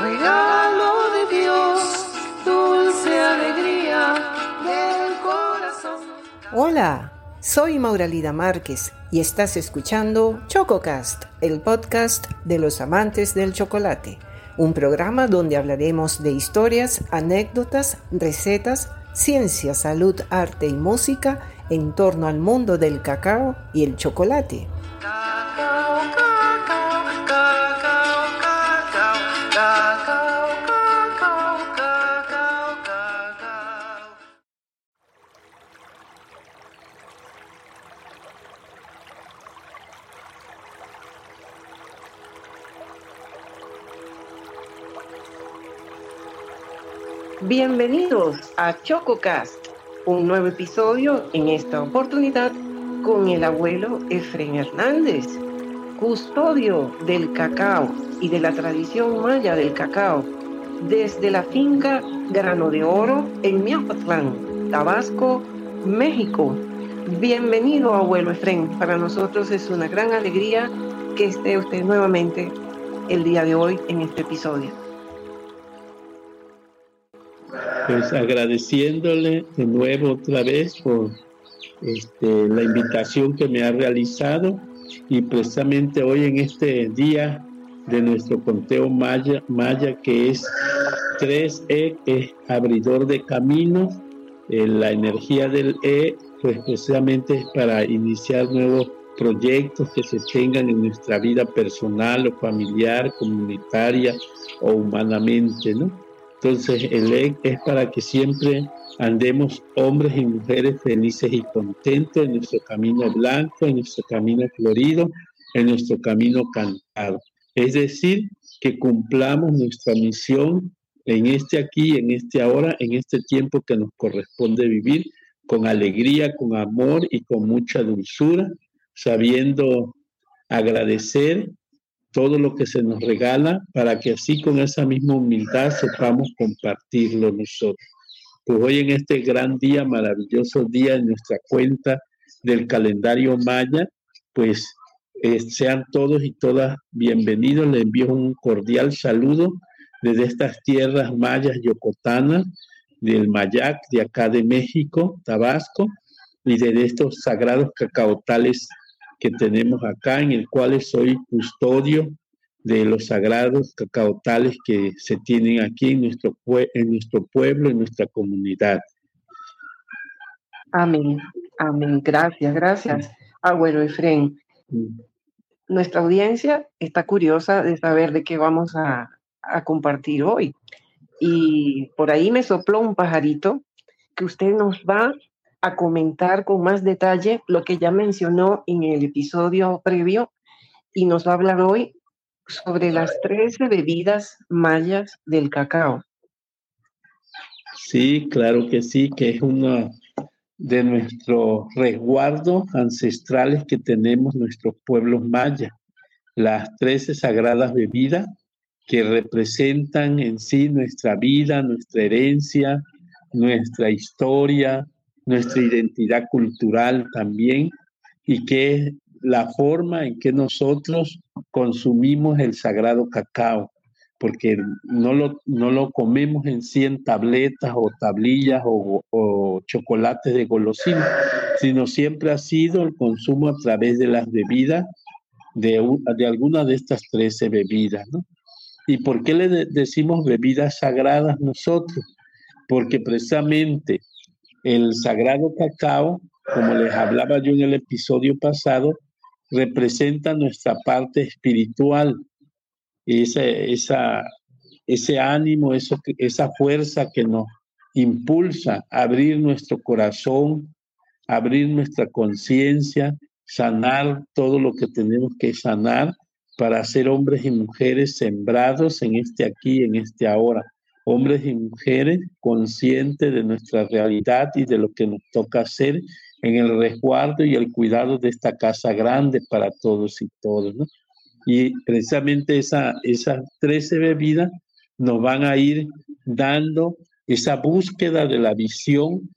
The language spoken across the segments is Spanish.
de Dios, dulce alegría del corazón. Hola, soy Mauralida Márquez y estás escuchando ChocoCast, el podcast de los amantes del chocolate, un programa donde hablaremos de historias, anécdotas, recetas, ciencia, salud, arte y música en torno al mundo del cacao y el chocolate. Bienvenidos a ChocoCast, un nuevo episodio en esta oportunidad con el abuelo Efren Hernández, custodio del cacao y de la tradición maya del cacao, desde la finca Grano de Oro en Miahuatlán, Tabasco, México. Bienvenido, abuelo Efren. Para nosotros es una gran alegría que esté usted nuevamente el día de hoy en este episodio. Pues agradeciéndole de nuevo otra vez por este, la invitación que me ha realizado y precisamente hoy en este día de nuestro conteo maya, maya que es 3E, es abridor de caminos, eh, la energía del E, pues precisamente es para iniciar nuevos proyectos que se tengan en nuestra vida personal o familiar, comunitaria o humanamente, ¿no? Entonces, el E es para que siempre andemos hombres y mujeres felices y contentos en nuestro camino blanco, en nuestro camino florido, en nuestro camino cantado. Es decir, que cumplamos nuestra misión en este aquí, en este ahora, en este tiempo que nos corresponde vivir con alegría, con amor y con mucha dulzura, sabiendo agradecer todo lo que se nos regala para que así con esa misma humildad sepamos compartirlo nosotros. Pues hoy en este gran día, maravilloso día en nuestra cuenta del calendario maya, pues eh, sean todos y todas bienvenidos. Les envío un cordial saludo desde estas tierras mayas yocotanas, del Mayac, de acá de México, Tabasco, y de estos sagrados cacaotales que tenemos acá, en el cual soy custodio de los sagrados cacaotales que se tienen aquí en nuestro, en nuestro pueblo, en nuestra comunidad. Amén, amén. Gracias, gracias, abuelo Efren. Mm. Nuestra audiencia está curiosa de saber de qué vamos a, a compartir hoy. Y por ahí me sopló un pajarito que usted nos va a comentar con más detalle lo que ya mencionó en el episodio previo y nos va a hablar hoy sobre las 13 bebidas mayas del cacao. Sí, claro que sí, que es uno de nuestros resguardos ancestrales que tenemos nuestros pueblos mayas. Las 13 sagradas bebidas que representan en sí nuestra vida, nuestra herencia, nuestra historia, nuestra identidad cultural también y que es la forma en que nosotros consumimos el sagrado cacao, porque no lo, no lo comemos en 100 tabletas o tablillas o, o chocolates de golosina, sino siempre ha sido el consumo a través de las bebidas, de, de alguna de estas 13 bebidas. ¿no? ¿Y por qué le de- decimos bebidas sagradas nosotros? Porque precisamente el sagrado cacao, como les hablaba yo en el episodio pasado, representa nuestra parte espiritual, esa, esa, ese ánimo, eso, esa fuerza que nos impulsa a abrir nuestro corazón, abrir nuestra conciencia, sanar todo lo que tenemos que sanar para ser hombres y mujeres sembrados en este aquí, en este ahora. Hombres y mujeres conscientes de nuestra realidad y de lo que nos toca hacer en el resguardo y el cuidado de esta casa grande para todos y todos. Y precisamente esa, esas 13 bebidas nos van a ir dando esa búsqueda de la visión,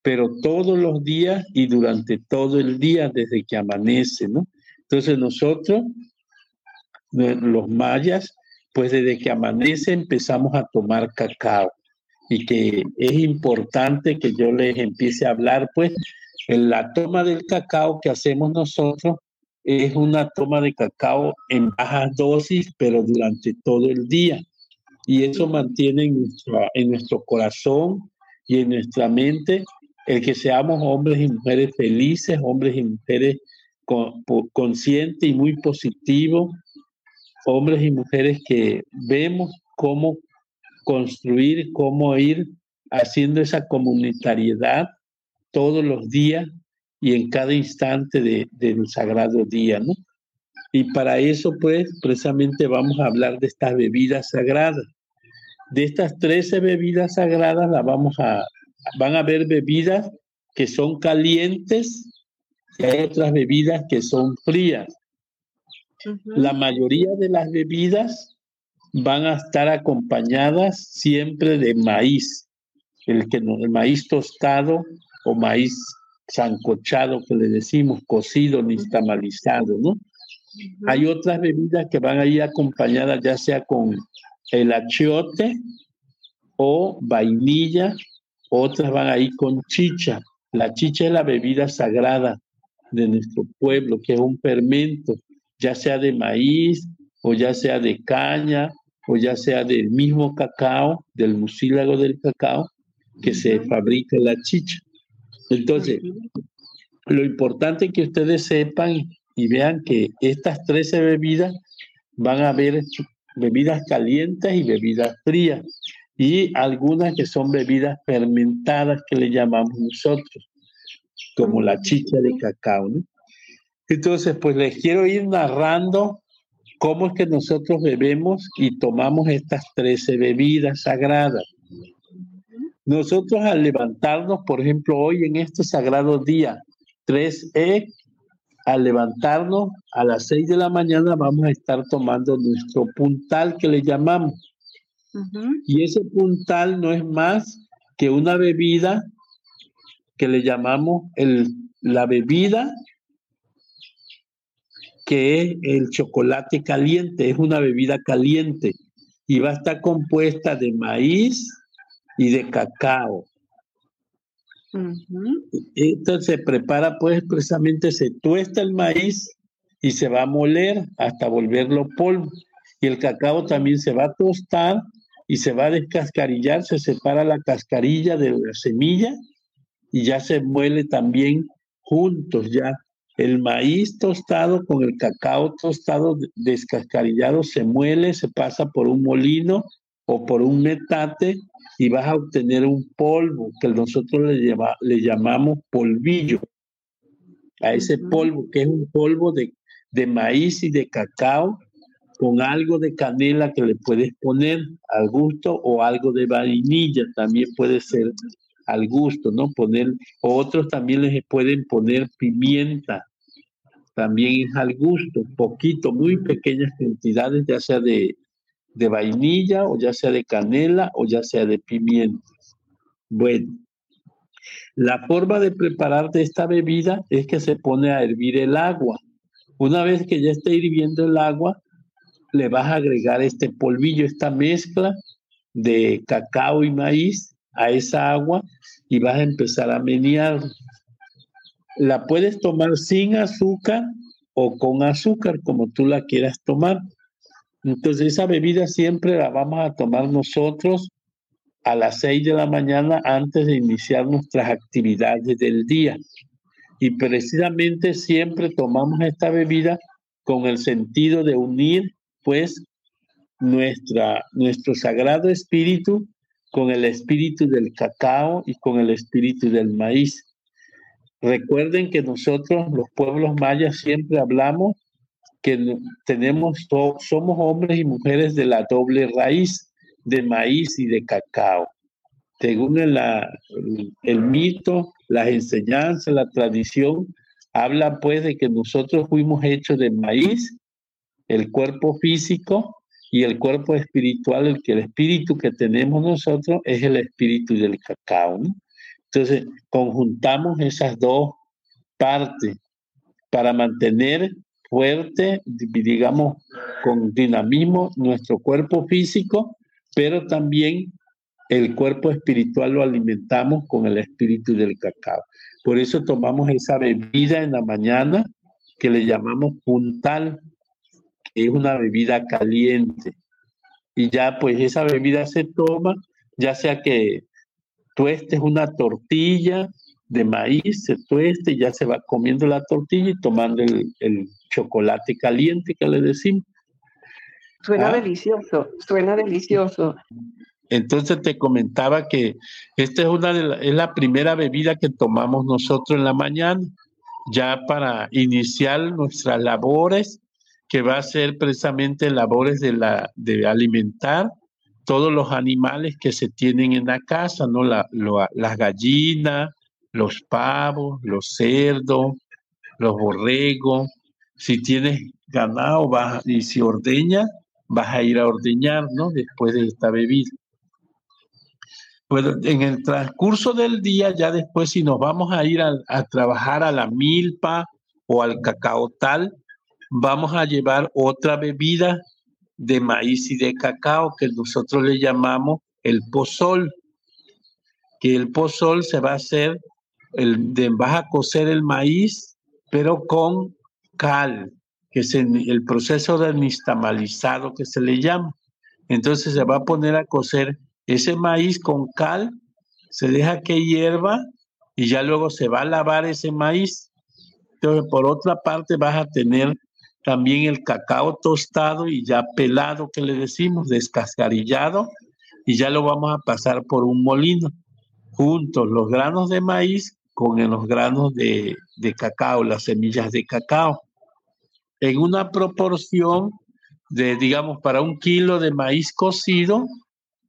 pero todos los días y durante todo el día desde que amanece, ¿no? Entonces nosotros, eh, los mayas, pues desde que amanece empezamos a tomar cacao y que es importante que yo les empiece a hablar, pues en la toma del cacao que hacemos nosotros es una toma de cacao en bajas dosis, pero durante todo el día. Y eso mantiene en, en nuestro corazón y en nuestra mente el que seamos hombres y mujeres felices, hombres y mujeres conscientes y muy positivos, hombres y mujeres que vemos cómo construir, cómo ir haciendo esa comunitariedad todos los días y en cada instante de, del sagrado día, ¿no? Y para eso, pues, precisamente vamos a hablar de estas bebidas sagradas. De estas 13 bebidas sagradas, la vamos a, van a haber bebidas que son calientes y hay otras bebidas que son frías. La mayoría de las bebidas van a estar acompañadas siempre de maíz, el, que, el maíz tostado o maíz sancochado que le decimos, cocido ni tamalizado, ¿no? Hay otras bebidas que van a ir acompañadas ya sea con el achiote o vainilla, otras van a ir con chicha. La chicha es la bebida sagrada de nuestro pueblo, que es un fermento, ya sea de maíz o ya sea de caña o ya sea del mismo cacao, del mucílago del cacao, que se fabrica la chicha. Entonces, lo importante es que ustedes sepan y vean que estas 13 bebidas van a haber bebidas calientes y bebidas frías y algunas que son bebidas fermentadas que le llamamos nosotros, como la chicha de cacao. Entonces, pues les quiero ir narrando cómo es que nosotros bebemos y tomamos estas 13 bebidas sagradas. Nosotros al levantarnos, por ejemplo, hoy en este sagrado día 3E, al levantarnos a las 6 de la mañana vamos a estar tomando nuestro puntal que le llamamos. Y ese puntal no es más que una bebida que le llamamos el, la bebida que es el chocolate caliente, es una bebida caliente y va a estar compuesta de maíz, y de cacao. Entonces se prepara, pues precisamente se tuesta el maíz y se va a moler hasta volverlo polvo. Y el cacao también se va a tostar y se va a descascarillar, se separa la cascarilla de la semilla y ya se muele también juntos ya. El maíz tostado con el cacao tostado descascarillado se muele, se pasa por un molino o por un metate y vas a obtener un polvo que nosotros le, le llamamos polvillo. A ese polvo, que es un polvo de, de maíz y de cacao con algo de canela que le puedes poner al gusto o algo de vainilla también puede ser al gusto, ¿no? Poner, otros también les pueden poner pimienta, también es al gusto, poquito, muy pequeñas cantidades, ya sea de, de vainilla o ya sea de canela o ya sea de pimienta. Bueno, la forma de preparar de esta bebida es que se pone a hervir el agua. Una vez que ya esté hirviendo el agua, le vas a agregar este polvillo, esta mezcla de cacao y maíz a esa agua y vas a empezar a menear. La puedes tomar sin azúcar o con azúcar, como tú la quieras tomar. Entonces esa bebida siempre la vamos a tomar nosotros a las 6 de la mañana antes de iniciar nuestras actividades del día. Y precisamente siempre tomamos esta bebida con el sentido de unir pues nuestra, nuestro sagrado espíritu con el espíritu del cacao y con el espíritu del maíz. Recuerden que nosotros, los pueblos mayas, siempre hablamos que tenemos, somos hombres y mujeres de la doble raíz de maíz y de cacao. Según el, mito, las enseñanzas, la tradición, habla pues de que nosotros fuimos hechos de maíz, el cuerpo físico y el cuerpo espiritual, el que el espíritu que tenemos nosotros es el espíritu del cacao. Entonces, conjuntamos esas dos partes para mantener fuerte, digamos, con dinamismo nuestro cuerpo físico, pero también el cuerpo espiritual lo alimentamos con el espíritu del cacao. Por eso tomamos esa bebida en la mañana que le llamamos puntal, que es una bebida caliente. Y ya pues esa bebida se toma, ya sea que tuestes una tortilla de maíz, se tueste, ya se va comiendo la tortilla y tomando el, chocolate caliente que le decimos. Suena ah. delicioso, suena delicioso. Entonces te comentaba que esta es una de la, es la primera bebida que tomamos nosotros en la mañana, ya para iniciar nuestras labores, que va a ser precisamente labores de la de alimentar todos los animales que se tienen en la casa, no la, las gallinas, los pavos, los cerdos, los borregos. Si tienes ganado vas, y si ordeña, vas a ir a ordeñar, ¿no? Después de esta bebida. Bueno, en el transcurso del día, ya después, si nos vamos a ir a, trabajar a la milpa o al cacao tal, vamos a llevar otra bebida de maíz y de cacao que nosotros le llamamos el pozol, que el pozol se va a hacer, el, de, vas a cocer el maíz, pero con cal, que es el proceso de nistamalizado que se le llama. Entonces se va a poner a cocer ese maíz con cal se deja que hierva y ya luego se va a lavar ese maíz. Entonces, por otra parte, vas a tener también el cacao tostado y ya pelado, que le decimos, descascarillado, y ya lo vamos a pasar por un molino. Juntos los granos de maíz con los granos de, de cacao, las semillas de cacao. En una proporción de, digamos, para un kilo de maíz cocido,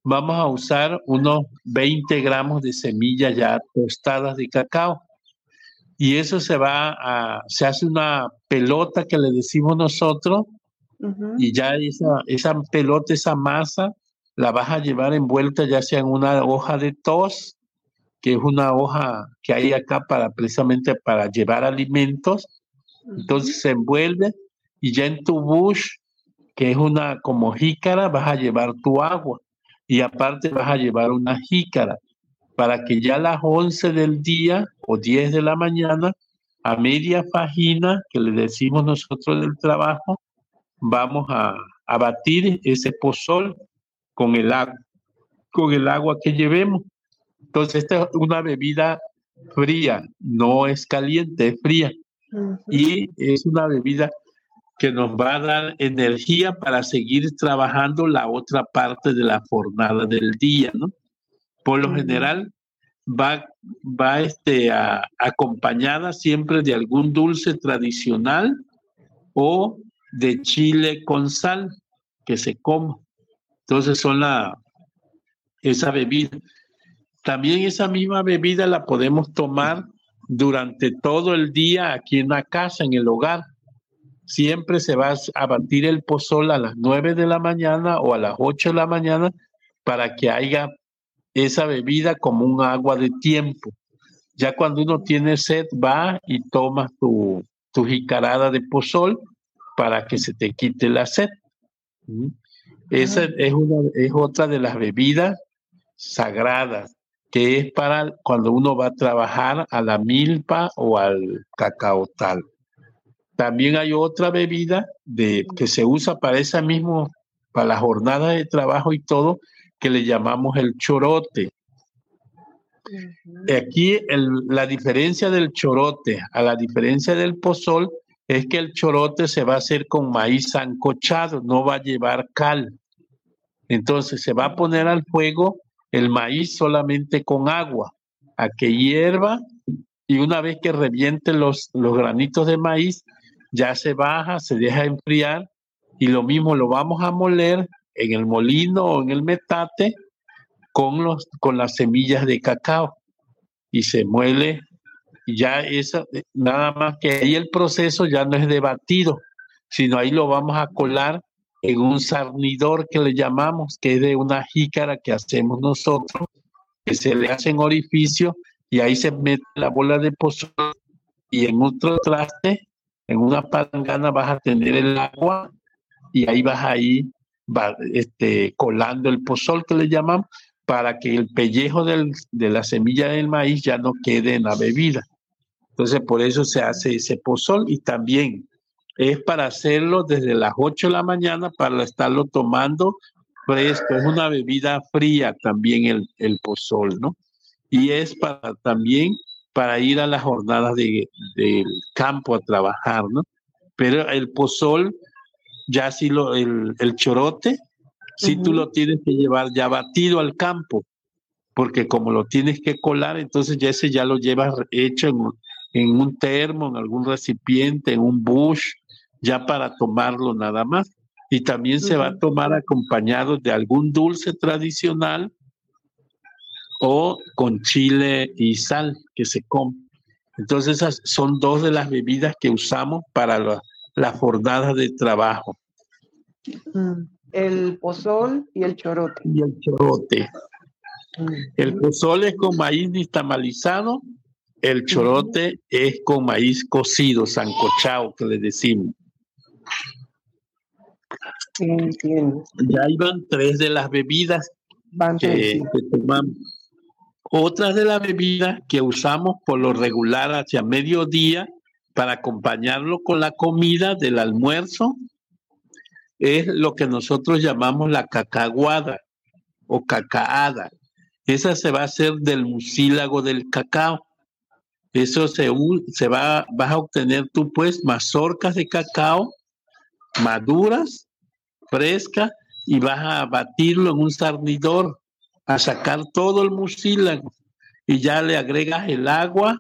vamos a usar unos 20 gramos de semillas ya tostadas de cacao. Y eso se va a, se hace una pelota que le decimos nosotros, y ya esa, esa pelota, esa masa, la vas a llevar envuelta ya sea en una hoja de tos, que es una hoja que hay acá para precisamente para llevar alimentos. Entonces se envuelve y ya en tu bush, que es una como jícara, vas a llevar tu agua. Y aparte vas a llevar una jícara para que ya a las 11 del día o 10 de la mañana, a media página que le decimos nosotros del trabajo, vamos a, a batir ese pozol con el agua, con el agua que llevemos. Entonces, esta es una bebida fría, no es caliente, es fría. Y es una bebida que nos va a dar energía para seguir trabajando la otra parte de la jornada del día, ¿no? Por lo general va, va este, acompañada siempre de algún dulce tradicional o de chile con sal que se come. Entonces son la, esa bebida. También esa misma bebida la podemos tomar durante todo el día aquí en la casa, en el hogar siempre se va a batir el pozol a las 9 de la mañana o a las 8 de la mañana para que haya esa bebida como un agua de tiempo. Ya cuando uno tiene sed, va y toma tu, tu jicarada de pozol para que se te quite la sed. ¿Mm? Esa es, una, es otra de las bebidas sagradas, que es para cuando uno va a trabajar a la milpa o al cacao tal. También hay otra bebida de, que se usa para esa mismo, para la jornada de trabajo y todo, que le llamamos el chorote. Aquí la diferencia del chorote a la diferencia del pozol es que el chorote se va a hacer con maíz ancochado, no va a llevar cal. Entonces se va a poner al fuego el maíz solamente con agua, a que hierva y una vez que reviente los, los granitos de maíz, ya se baja, se deja enfriar y lo mismo lo vamos a moler en el molino o en el metate con, los, con las semillas de cacao y se muele ya esa, nada más que ahí el proceso ya no es de batido, sino ahí lo vamos a colar en un sarnidor que le llamamos, que es de una jícara que hacemos nosotros, que se le hace en orificio y ahí se mete la bola de pozol y en otro traste en una palangana vas a tener el agua y ahí vas a ir va, este, colando el pozol que le llamamos para que el pellejo del, de la semilla del maíz ya no quede en la bebida. Entonces, por eso se hace ese pozol y también es para hacerlo desde las 8 de la mañana para estarlo tomando fresco. Es una bebida fría también el, el pozol, ¿no? Y es para también para ir a las jornadas de, del campo a trabajar, ¿no? Pero el pozol, ya si lo, el, el chorote, si tú lo tienes que llevar ya batido al campo, porque como lo tienes que colar, entonces ya ese ya lo llevas hecho en, en un termo, en algún recipiente, en un bush, ya para tomarlo nada más. Y también se va a tomar acompañado de algún dulce tradicional o con chile y sal que se come. Entonces esas son dos de las bebidas que usamos para la, las jornadas de trabajo. Mm, El pozol y el chorote. Y el chorote. Mm, El pozol es con maíz nistamalizado, el chorote es con maíz cocido, sancochado, que le decimos. Ya iban tres de las bebidas Van que, que tomamos. Otras de las bebidas que usamos por lo regular hacia mediodía para acompañarlo con la comida del almuerzo es lo que nosotros llamamos la cacaguada o cacaada. Esa se va a hacer del mucílago del cacao. Eso se, se va, vas a obtener tú pues mazorcas de cacao maduras, frescas, y vas a batirlo en un sarnidor, a sacar todo el mucílago. Y ya le agregas el agua,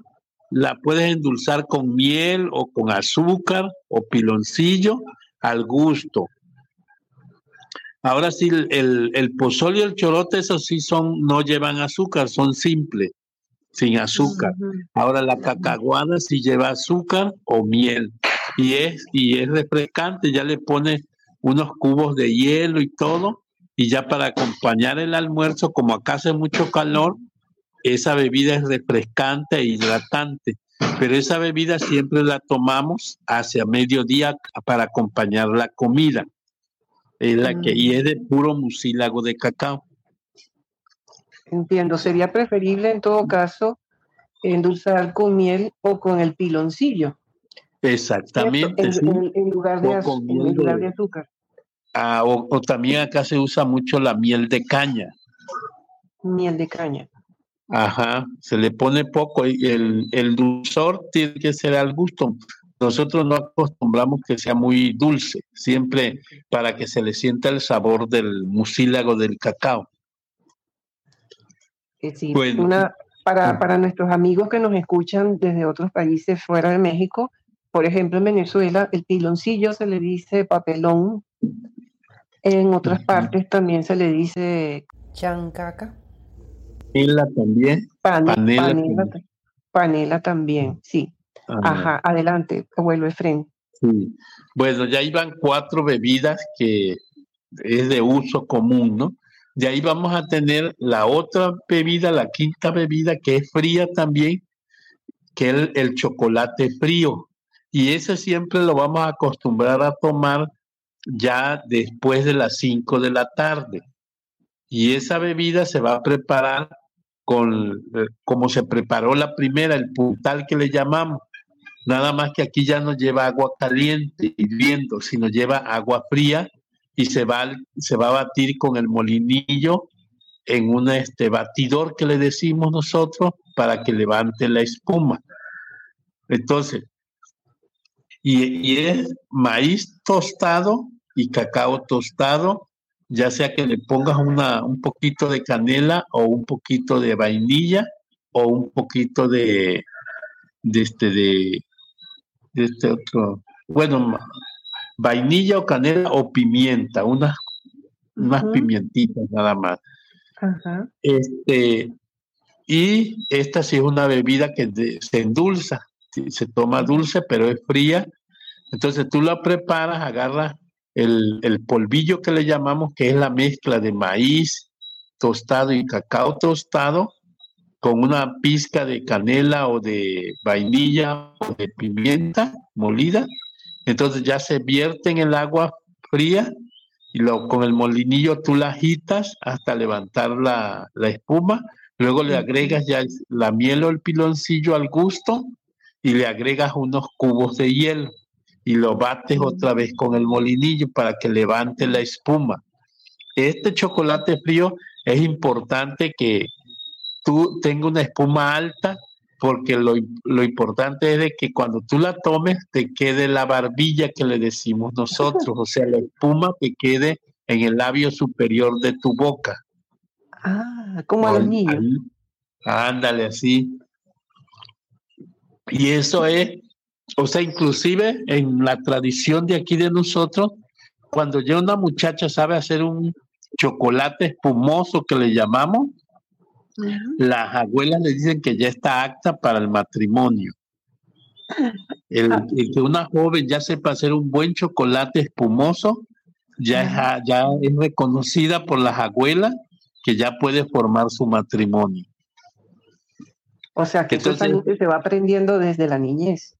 la puedes endulzar con miel o con azúcar o piloncillo al gusto. Ahora sí, el, el, pozol y el chorote, esos sí son, no llevan azúcar, son simples, sin azúcar. Ahora la cacahuada sí lleva azúcar o miel y es y es refrescante, ya le pones unos cubos de hielo y todo y ya para acompañar el almuerzo, como acá hace mucho calor, esa bebida es refrescante e hidratante, pero esa bebida siempre la tomamos hacia mediodía para acompañar la comida. Es la que, y es de puro mucílago de cacao. Entiendo. Sería preferible en todo caso endulzar con miel o con el piloncillo. Exactamente. En, sí. en- en lugar, de, O az- con en lugar de- azúcar. Ah, o, o también acá se usa mucho la miel de caña. Miel de caña. Ajá, se le pone poco y el, el dulzor tiene que ser al gusto. Nosotros no acostumbramos que sea muy dulce, siempre para que se le sienta el sabor del mucílago del cacao. Bueno. una, para, para nuestros amigos que nos escuchan desde otros países fuera de México, por ejemplo, en Venezuela, el piloncillo se le dice papelón. En otras partes también se le dice chancaca. Panela también. Pane- Panela panela, panela también, sí. Ah, Ajá, adelante, abuelo Efren. sí. Bueno, ya iban cuatro bebidas que es de uso común, ¿no? De ahí vamos a tener la otra bebida, la quinta bebida, que es fría también, que es el, el chocolate frío. Y ese siempre lo vamos a acostumbrar a tomar ya después de las 5 de la tarde. Y esa bebida se va a preparar con eh, como se preparó la primera, el puntal que le llamamos. Nada más que aquí ya no lleva agua caliente hirviendo, sino lleva agua fría y se va, se va a batir con el molinillo en un este, batidor que le decimos nosotros para que levante la espuma. Entonces, y, y es maíz tostado y cacao tostado, ya sea que le pongas una, un poquito de canela o un poquito de vainilla o un poquito de, este de este otro, bueno, vainilla o canela o pimienta, unas, unas pimientitas nada más. Ajá. Este, y esta sí es una bebida que se endulza, se toma dulce, pero es fría. Entonces tú la preparas, agarras el, el polvillo que le llamamos, que es la mezcla de maíz tostado y cacao tostado, con una pizca de canela o de vainilla o de pimienta molida. Entonces ya se vierte en el agua fría y lo, con el molinillo tú la agitas hasta levantar la, la espuma. Luego le agregas ya la miel o el piloncillo al gusto y le agregas unos cubos de hielo y lo bates otra vez con el molinillo para que levante la espuma. Este chocolate frío es importante que tú tengas una espuma alta porque lo, lo, importante es de que cuando tú la tomes te quede la barbilla que le decimos nosotros, o sea, la espuma que quede en el labio superior de tu boca. Ah, como a los niños. Ándale, así. Y eso es, o sea, inclusive en la tradición de aquí de nosotros, cuando ya una muchacha sabe hacer un chocolate espumoso que le llamamos, las abuelas le dicen que ya está apta para el matrimonio. El, que una joven ya sepa hacer un buen chocolate espumoso, ya, es, ya es reconocida por las abuelas que ya puede formar su matrimonio. O sea, que Entonces, se va aprendiendo desde la niñez.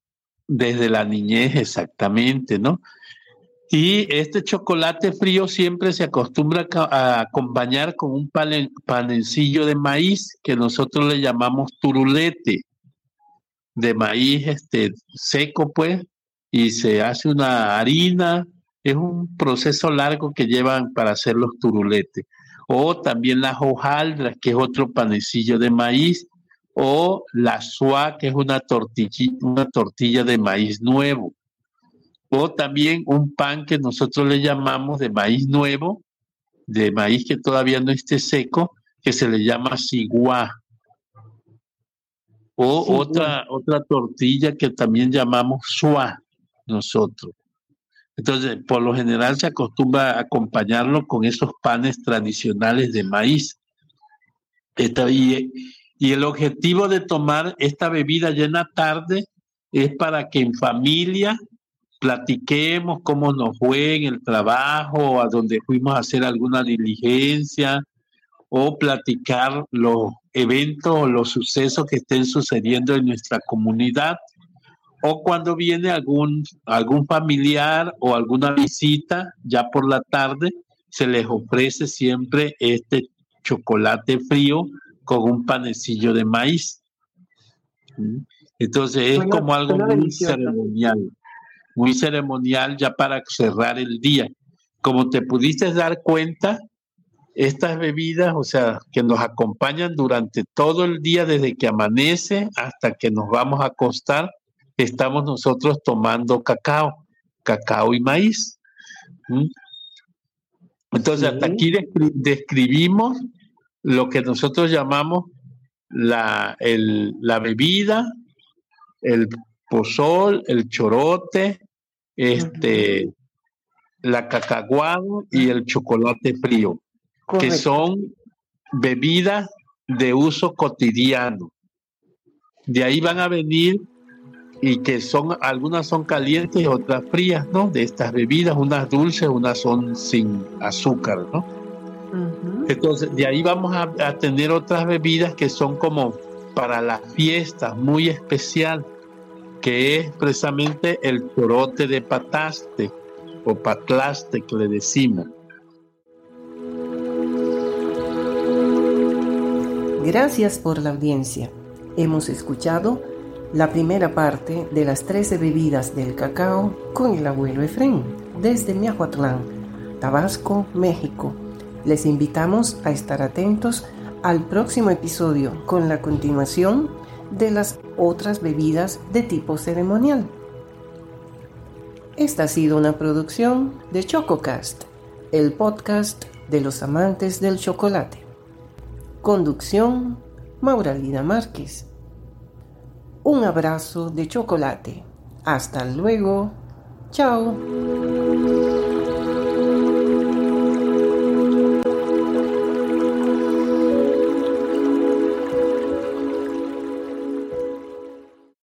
Desde la niñez, exactamente, ¿no? Y este chocolate frío siempre se acostumbra a acompañar con un panecillo de maíz que nosotros le llamamos turulete, de maíz este, seco, pues, y se hace una harina. Es un proceso largo que llevan para hacer los turuletes. O también las hojaldras, que es otro panecillo de maíz. O la suá, que es una una tortilla de maíz nuevo o también un pan que nosotros le llamamos de maíz nuevo, de maíz que todavía no esté seco, que se le llama ciguá. O otra, otra tortilla que también llamamos suá nosotros. Entonces, por lo general se acostumbra a acompañarlo con esos panes tradicionales de maíz. y, y el objetivo de tomar esta bebida ya en la tarde es para que en familia platiquemos cómo nos fue en el trabajo, a donde fuimos a hacer alguna diligencia, o platicar los eventos o los sucesos que estén sucediendo en nuestra comunidad, o cuando viene algún, algún familiar o alguna visita, ya por la tarde, se les ofrece siempre este chocolate frío con un panecillo de maíz. ¿Mm? Entonces es como algo muy ceremonial muy ceremonial ya para cerrar el día. Como te pudiste dar cuenta, estas bebidas, o sea, que nos acompañan durante todo el día, desde que amanece hasta que nos vamos a acostar, estamos nosotros tomando cacao, cacao y maíz. Entonces, hasta aquí describimos lo que nosotros llamamos la, la bebida, el pozol, el chorote, este, la cacaguado y el chocolate frío, que son bebidas de uso cotidiano. De ahí van a venir y que son, algunas son calientes y otras frías, ¿no? De estas bebidas, unas dulces, unas son sin azúcar, ¿no? Entonces, de ahí vamos a, a, tener otras bebidas que son como para las fiestas, muy especial que es precisamente el chorote de pataste o patlaste que le decimos. Gracias por la audiencia. Hemos escuchado la primera parte de las 13 bebidas del cacao con el abuelo Efren desde Miahuatlán, Tabasco, México. Les invitamos a estar atentos al próximo episodio con la continuación de las otras bebidas de tipo ceremonial. Esta ha sido una producción de ChocoCast, el podcast de los amantes del chocolate. Conducción, Mauralina Márquez. Un abrazo de chocolate. Hasta luego. Chao.